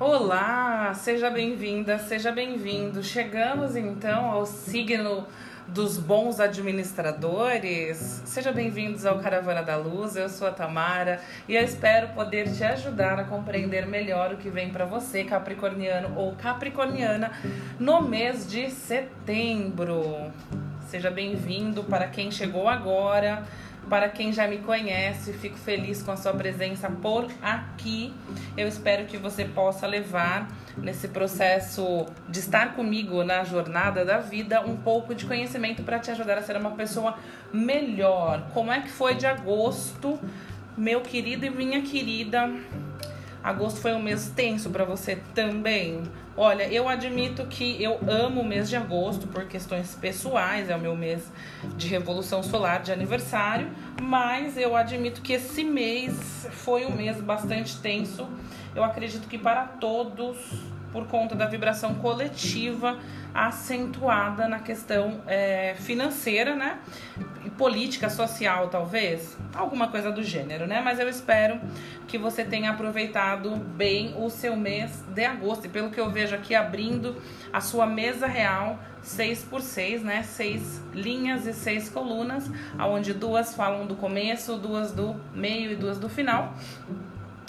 Olá, seja bem-vinda, seja bem-vindo. Chegamos então ao signo dos bons administradores. Sejam bem-vindos ao Caravana da Luz. Eu sou a Tamara e eu espero poder te ajudar a compreender melhor o que vem para você, capricorniano ou capricorniana, no mês de setembro. Seja bem-vindo para quem chegou agora. Para quem já me conhece, fico feliz com a sua presença por aqui. Eu espero que você possa levar nesse processo de estar comigo na jornada da vida um pouco de conhecimento para te ajudar a ser uma pessoa melhor. Como é que foi de agosto, meu querido e minha querida? Agosto foi um mês tenso para você também. Olha, eu admito que eu amo o mês de agosto por questões pessoais, é o meu mês de revolução solar de aniversário, mas eu admito que esse mês foi um mês bastante tenso. Eu acredito que para todos, por conta da vibração coletiva acentuada na questão é, financeira, né? E política, social, talvez. Alguma coisa do gênero, né? Mas eu espero que você tenha aproveitado bem o seu mês de agosto. E pelo que eu vejo aqui, abrindo a sua mesa real, 6 por 6, né? Seis linhas e seis colunas, onde duas falam do começo, duas do meio e duas do final.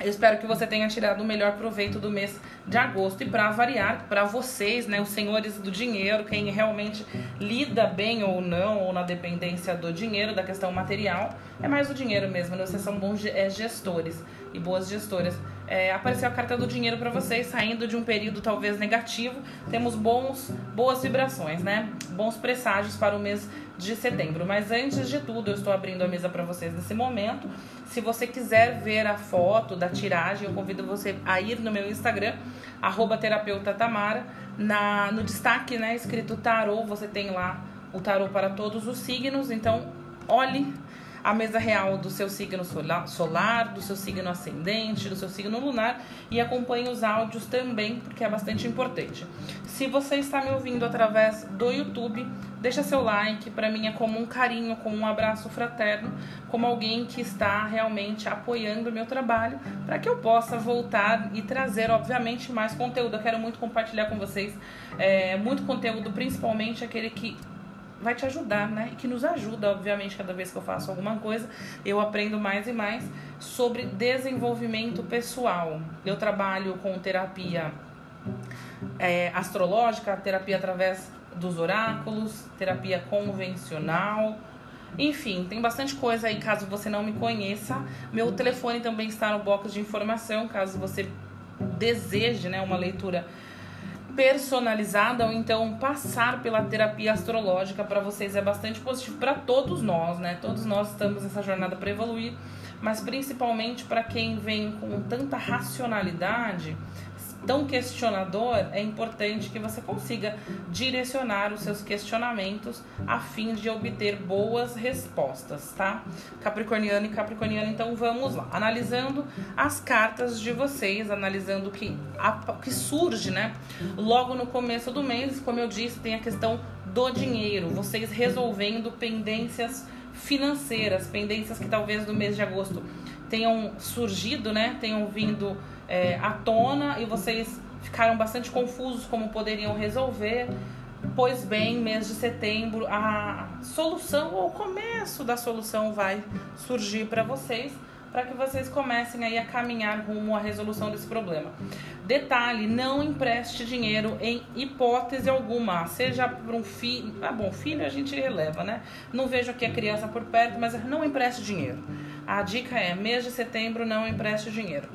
Eu espero que você tenha tirado o melhor proveito do mês de agosto. E para variar, para vocês, né, os senhores do dinheiro, quem realmente lida bem ou não, ou na dependência do dinheiro, da questão material, é mais o dinheiro mesmo, né? Vocês são bons é, gestores e boas gestoras. É, apareceu a carta do dinheiro para vocês, saindo de um período talvez negativo. Temos bons, boas vibrações, né? Bons presságios para o mês de setembro. Mas antes de tudo, eu estou abrindo a mesa para vocês nesse momento. Se você quiser ver a foto da tiragem, eu convido você a ir no meu Instagram, arroba terapeuta Tamara. Na, no destaque, né, escrito tarô, você tem lá o tarô para todos os signos. Então, olhe a mesa real do seu signo solar, do seu signo ascendente, do seu signo lunar e acompanhe os áudios também, porque é bastante importante. Se você está me ouvindo através do YouTube, deixa seu like, para mim é como um carinho, como um abraço fraterno, como alguém que está realmente apoiando o meu trabalho, para que eu possa voltar e trazer, obviamente, mais conteúdo. Eu quero muito compartilhar com vocês é, muito conteúdo, principalmente aquele que vai te ajudar, né? E que nos ajuda, obviamente, cada vez que eu faço alguma coisa, eu aprendo mais e mais sobre desenvolvimento pessoal. Eu trabalho com terapia é, astrológica, terapia através dos oráculos, terapia convencional. Enfim, tem bastante coisa aí caso você não me conheça. Meu telefone também está no box de informação, caso você deseje né, uma leitura personalizada ou então passar pela terapia astrológica para vocês é bastante positivo para todos nós, né? Todos nós estamos nessa jornada para evoluir, mas principalmente para quem vem com tanta racionalidade, tão questionador, é importante que você consiga direcionar os seus questionamentos a fim de obter boas respostas, tá? Capricorniano e Capricorniano, então vamos lá. Analisando as cartas de vocês, analisando o que, a, que surge, né? Logo no começo do mês, como eu disse, tem a questão do dinheiro, vocês resolvendo pendências financeiras, pendências que talvez no mês de agosto tenham surgido, né? Tenham vindo é, à tona e vocês ficaram bastante confusos como poderiam resolver. Pois bem, mês de setembro, a solução ou o começo da solução vai surgir para vocês, para que vocês comecem aí a caminhar rumo à resolução desse problema. Detalhe, não empreste dinheiro em hipótese alguma, seja para um filho, ah bom, filho a gente releva, né? Não vejo aqui a criança por perto, mas não empreste dinheiro. A dica é, mês de setembro não empreste dinheiro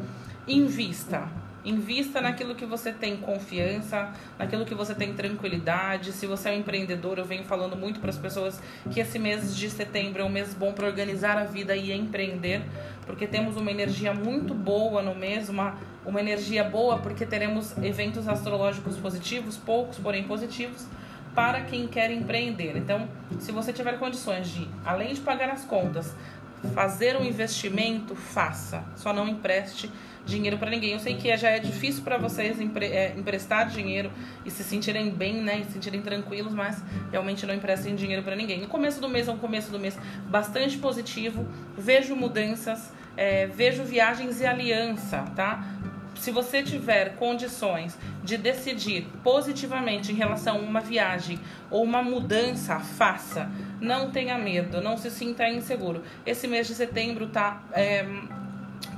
invista. Invista naquilo que você tem confiança, naquilo que você tem tranquilidade. Se você é um empreendedor, eu venho falando muito para as pessoas que esse mês de setembro é um mês bom para organizar a vida e empreender, porque temos uma energia muito boa no mês, uma, uma energia boa porque teremos eventos astrológicos positivos, poucos, porém positivos, para quem quer empreender. Então, se você tiver condições de, além de pagar as contas, fazer um investimento, faça. Só não empreste dinheiro para ninguém. Eu sei que já é difícil para vocês empre é, emprestar dinheiro e se sentirem bem, né, e se sentirem tranquilos, mas realmente não emprestem dinheiro para ninguém. No começo do mês é um começo do mês bastante positivo. Vejo mudanças, é, vejo viagens e aliança, tá? Se você tiver condições de decidir positivamente em relação a uma viagem ou uma mudança, faça. Não tenha medo, não se sinta inseguro. Esse mês de setembro está é,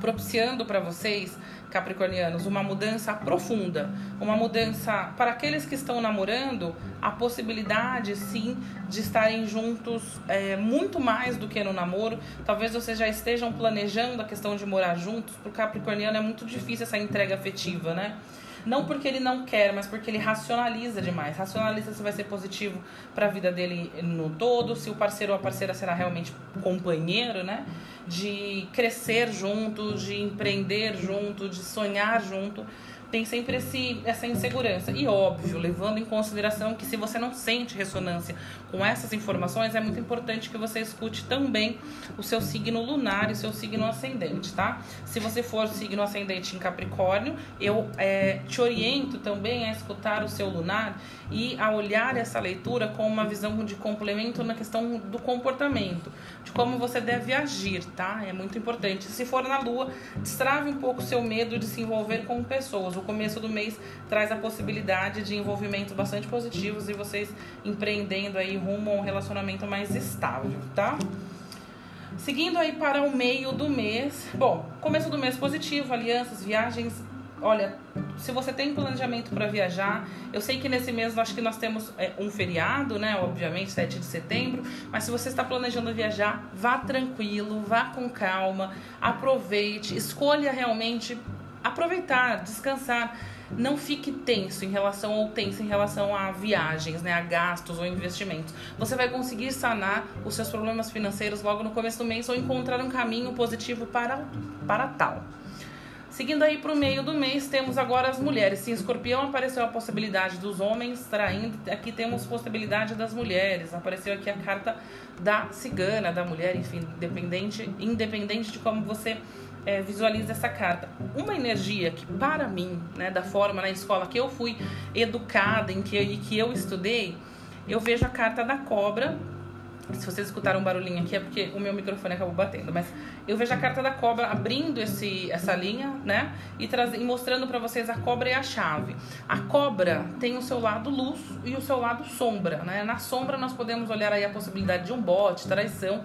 propiciando para vocês capricornianos, uma mudança profunda, uma mudança para aqueles que estão namorando, a possibilidade sim de estarem juntos é, muito mais do que no namoro. Talvez vocês já estejam planejando a questão de morar juntos, o capricorniano é muito difícil essa entrega afetiva, né? Não porque ele não quer, mas porque ele racionaliza demais. Racionaliza se vai ser positivo para a vida dele no todo, se o parceiro ou a parceira será realmente companheiro, né? De crescer junto, de empreender junto, de sonhar junto tem sempre esse, essa insegurança. E óbvio, levando em consideração que se você não sente ressonância com essas informações, é muito importante que você escute também o seu signo lunar e o seu signo ascendente, tá? Se você for signo ascendente em Capricórnio, eu é, te oriento também a escutar o seu lunar e a olhar essa leitura com uma visão de complemento na questão do comportamento, de como você deve agir, tá? É muito importante. Se for na lua, destrave um pouco o seu medo de se envolver com pessoas. O começo do mês traz a possibilidade de envolvimentos bastante positivos e vocês empreendendo aí rumo a um relacionamento mais estável, tá? Seguindo aí para o meio do mês. Bom, começo do mês positivo, alianças, viagens olha, se você tem planejamento para viajar, eu sei que nesse mês acho que nós temos é, um feriado, né? Obviamente, 7 de setembro, mas se você está planejando viajar, vá tranquilo, vá com calma, aproveite, escolha realmente aproveitar, descansar. Não fique tenso em relação ou tenso em relação a viagens, né, a gastos ou investimentos. Você vai conseguir sanar os seus problemas financeiros logo no começo do mês ou encontrar um caminho positivo para, para tal. Seguindo aí para o meio do mês, temos agora as mulheres. Se escorpião apareceu a possibilidade dos homens traindo, aqui temos possibilidade das mulheres. Apareceu aqui a carta da cigana, da mulher, enfim, independente, independente de como você é, visualiza essa carta. Uma energia que, para mim, né, da forma na escola que eu fui educada, em que, em que eu estudei, eu vejo a carta da cobra se vocês escutaram um barulhinho aqui é porque o meu microfone acabou batendo, mas eu vejo a carta da cobra abrindo esse, essa linha, né? E, traz, e mostrando para vocês a cobra e a chave. A cobra tem o seu lado luz e o seu lado sombra, né? Na sombra nós podemos olhar aí a possibilidade de um bote, traição.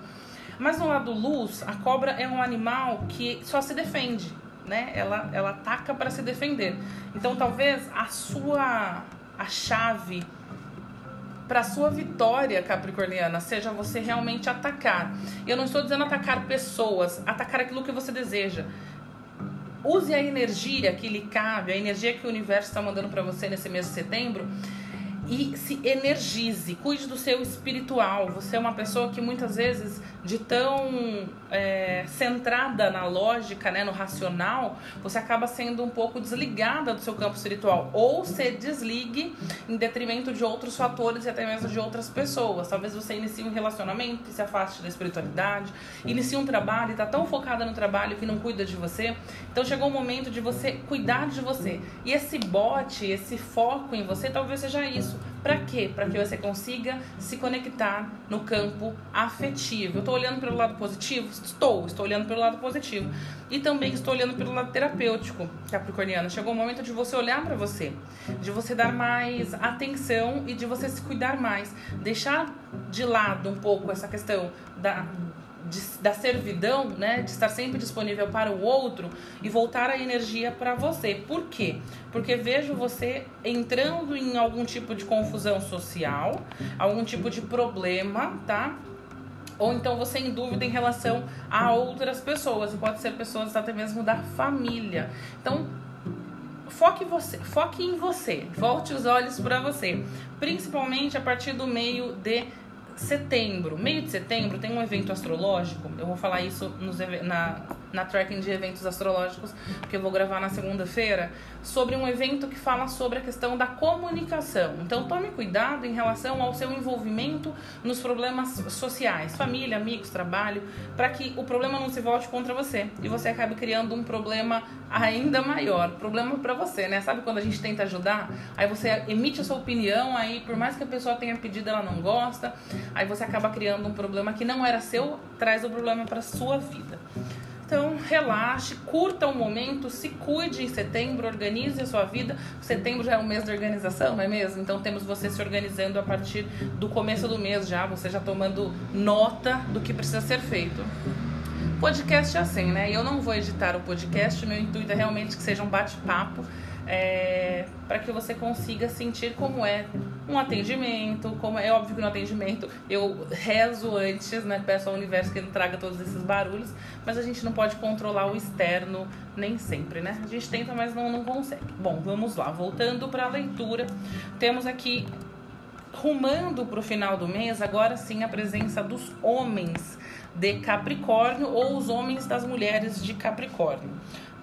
Mas no lado luz, a cobra é um animal que só se defende, né? Ela, ela ataca para se defender. Então talvez a sua a chave para sua vitória capricorniana seja você realmente atacar. Eu não estou dizendo atacar pessoas, atacar aquilo que você deseja. Use a energia que lhe cabe, a energia que o universo está mandando para você nesse mês de setembro e se energize, cuide do seu espiritual. Você é uma pessoa que muitas vezes, de tão é, centrada na lógica, né, no racional, você acaba sendo um pouco desligada do seu campo espiritual. Ou se desligue em detrimento de outros fatores e até mesmo de outras pessoas. Talvez você inicie um relacionamento que se afaste da espiritualidade, inicie um trabalho e está tão focada no trabalho que não cuida de você. Então chegou o momento de você cuidar de você. E esse bote, esse foco em você, talvez seja isso para quê? Para que você consiga se conectar no campo afetivo. Eu estou olhando pelo lado positivo? Estou, estou olhando pelo lado positivo. E também estou olhando pelo lado terapêutico, Capricorniana. Chegou o momento de você olhar para você, de você dar mais atenção e de você se cuidar mais. Deixar de lado um pouco essa questão da, de, da servidão, né, de estar sempre disponível para o outro e voltar a energia para você. Por quê? Porque vejo você entrando em algum tipo de confusão social, algum tipo de problema, tá? Ou então você em dúvida em relação a outras pessoas, e pode ser pessoas até mesmo da família. Então, foque, você, foque em você, volte os olhos para você, principalmente a partir do meio de setembro, meio de setembro, tem um evento astrológico. Eu vou falar isso nos, na, na tracking de eventos astrológicos, porque eu vou gravar na segunda-feira, sobre um evento que fala sobre a questão da comunicação. Então tome cuidado em relação ao seu envolvimento nos problemas sociais, família, amigos, trabalho, para que o problema não se volte contra você e você acabe criando um problema ainda maior, problema para você, né? Sabe quando a gente tenta ajudar, aí você emite a sua opinião, aí por mais que a pessoa tenha pedido, ela não gosta, aí você acaba criando um problema que não era seu, traz o problema para sua vida. Então, relaxe, curta o momento, se cuide em setembro, organize a sua vida. Setembro já é o mês de organização, não é mesmo? Então, temos você se organizando a partir do começo do mês já, você já tomando nota do que precisa ser feito. Podcast é assim, né? Eu não vou editar o podcast, meu intuito é realmente que seja um bate-papo é, para que você consiga sentir como é um atendimento, como é, óbvio que no atendimento eu rezo antes, né? Peço ao universo que ele traga todos esses barulhos, mas a gente não pode controlar o externo nem sempre, né? A gente tenta, mas não, não consegue. Bom, vamos lá, voltando para a leitura, temos aqui rumando para o final do mês, agora sim a presença dos homens de Capricórnio ou os homens das mulheres de Capricórnio.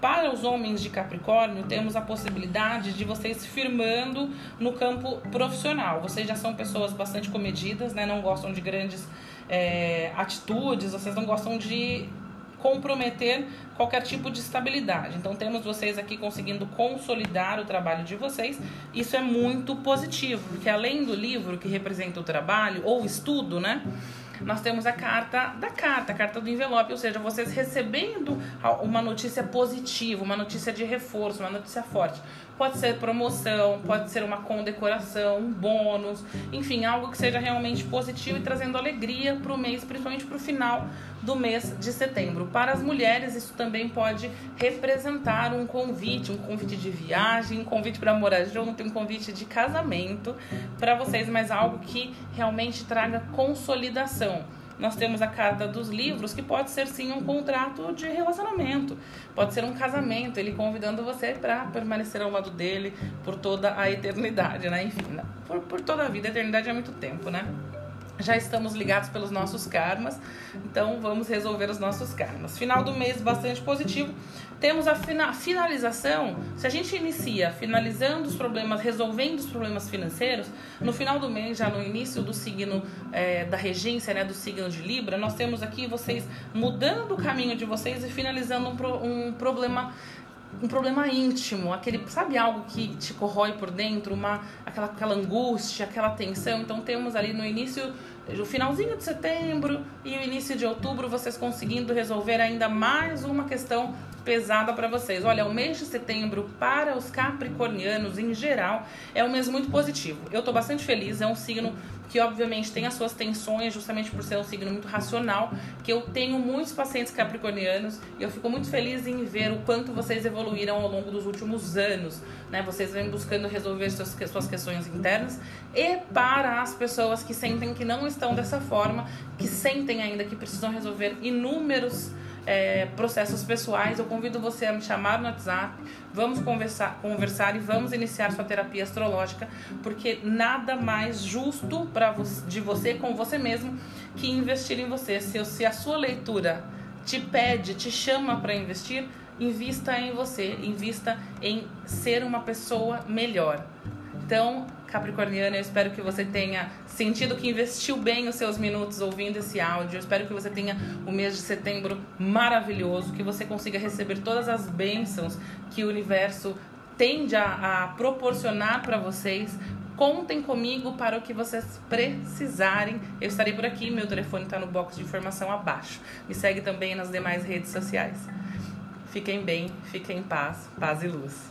Para os homens de Capricórnio, temos a possibilidade de vocês firmando no campo profissional. Vocês já são pessoas bastante comedidas, né? Não gostam de grandes é, atitudes, vocês não gostam de comprometer qualquer tipo de estabilidade. Então temos vocês aqui conseguindo consolidar o trabalho de vocês. Isso é muito positivo, porque além do livro que representa o trabalho ou estudo, né? Nós temos a carta da carta, a carta do envelope, ou seja, vocês recebendo uma notícia positiva, uma notícia de reforço, uma notícia forte. Pode ser promoção, pode ser uma condecoração, um bônus, enfim, algo que seja realmente positivo e trazendo alegria para o mês, principalmente para o final do mês de setembro. Para as mulheres, isso também pode representar um convite, um convite de viagem, um convite para morar junto, um convite de casamento para vocês, mas algo que realmente traga consolidação nós temos a carta dos livros, que pode ser sim um contrato de relacionamento, pode ser um casamento, ele convidando você para permanecer ao lado dele por toda a eternidade, né? Enfim, por, por toda a vida, a eternidade é muito tempo, né? Já estamos ligados pelos nossos karmas, então vamos resolver os nossos karmas. Final do mês bastante positivo. Temos a fina finalização. Se a gente inicia finalizando os problemas, resolvendo os problemas financeiros, no final do mês, já no início do signo é, da regência, né, do signo de Libra, nós temos aqui vocês mudando o caminho de vocês e finalizando um, pro um problema um problema íntimo, aquele, sabe algo que te corrói por dentro, uma aquela, aquela angústia, aquela tensão. Então temos ali no início, no finalzinho de setembro e o início de outubro, vocês conseguindo resolver ainda mais uma questão pesada para vocês. Olha, o mês de setembro para os capricornianos em geral é um mês muito positivo. Eu tô bastante feliz, é um signo que obviamente tem as suas tensões, justamente por ser um signo muito racional, que eu tenho muitos pacientes capricornianos e eu fico muito feliz em ver o quanto vocês evoluíram ao longo dos últimos anos, né? Vocês vêm buscando resolver suas, suas questões internas e para as pessoas que sentem que não estão dessa forma, que sentem ainda que precisam resolver inúmeros é, processos pessoais, eu convido você a me chamar no WhatsApp, vamos conversar, conversar e vamos iniciar sua terapia astrológica, porque nada mais justo para de você com você mesmo que investir em você. Se, se a sua leitura te pede, te chama para investir, invista em você, invista em ser uma pessoa melhor. Então, Capricorniana, eu espero que você tenha sentido que investiu bem os seus minutos ouvindo esse áudio. Eu espero que você tenha o mês de setembro maravilhoso, que você consiga receber todas as bênçãos que o universo tende a, a proporcionar para vocês. Contem comigo para o que vocês precisarem. Eu estarei por aqui, meu telefone está no box de informação abaixo. Me segue também nas demais redes sociais. Fiquem bem, fiquem em paz, paz e luz.